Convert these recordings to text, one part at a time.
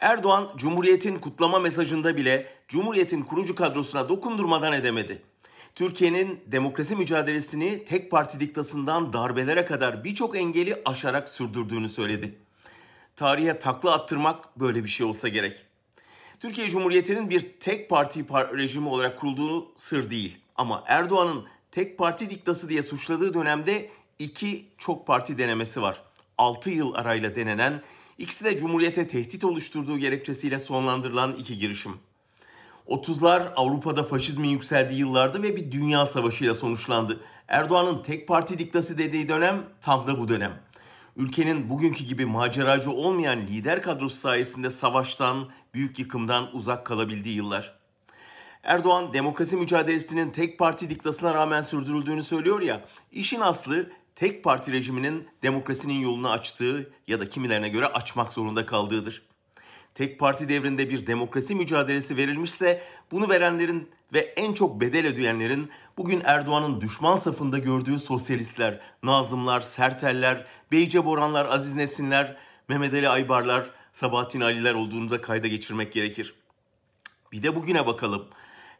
Erdoğan, Cumhuriyet'in kutlama mesajında bile Cumhuriyet'in kurucu kadrosuna dokundurmadan edemedi. Türkiye'nin demokrasi mücadelesini tek parti diktasından darbelere kadar birçok engeli aşarak sürdürdüğünü söyledi. Tarihe takla attırmak böyle bir şey olsa gerek. Türkiye Cumhuriyeti'nin bir tek parti rejimi olarak kurulduğu sır değil. Ama Erdoğan'ın tek parti diktası diye suçladığı dönemde iki çok parti denemesi var. 6 yıl arayla denenen, ikisi de Cumhuriyete tehdit oluşturduğu gerekçesiyle sonlandırılan iki girişim. 30'lar Avrupa'da faşizmin yükseldiği yıllardı ve bir dünya savaşıyla sonuçlandı. Erdoğan'ın tek parti diktası dediği dönem tam da bu dönem. Ülkenin bugünkü gibi maceracı olmayan lider kadrosu sayesinde savaştan, büyük yıkımdan uzak kalabildiği yıllar. Erdoğan demokrasi mücadelesinin tek parti diktasına rağmen sürdürüldüğünü söylüyor ya, işin aslı tek parti rejiminin demokrasinin yolunu açtığı ya da kimilerine göre açmak zorunda kaldığıdır. Tek parti devrinde bir demokrasi mücadelesi verilmişse bunu verenlerin ve en çok bedel ödeyenlerin bugün Erdoğan'ın düşman safında gördüğü sosyalistler, Nazımlar, Serteller, Beyce Boranlar, Aziz Nesinler, Mehmet Ali Aybarlar, Sabahattin Aliler olduğunu da kayda geçirmek gerekir. Bir de bugüne bakalım.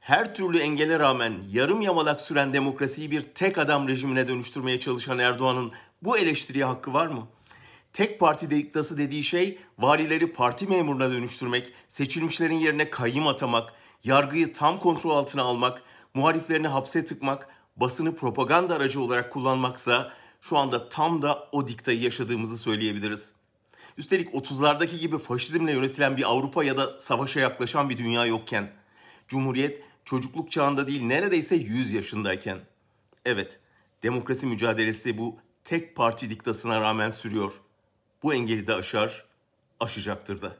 Her türlü engele rağmen yarım yamalak süren demokrasiyi bir tek adam rejimine dönüştürmeye çalışan Erdoğan'ın bu eleştiriye hakkı var mı? Tek parti diktası dediği şey valileri parti memuruna dönüştürmek, seçilmişlerin yerine kayyım atamak, yargıyı tam kontrol altına almak, muhaliflerini hapse tıkmak, basını propaganda aracı olarak kullanmaksa şu anda tam da o diktayı yaşadığımızı söyleyebiliriz. Üstelik 30'lardaki gibi faşizmle yönetilen bir Avrupa ya da savaşa yaklaşan bir dünya yokken, Cumhuriyet çocukluk çağında değil neredeyse 100 yaşındayken. Evet, demokrasi mücadelesi bu tek parti diktasına rağmen sürüyor. Bu engeli de aşar, aşacaktır da.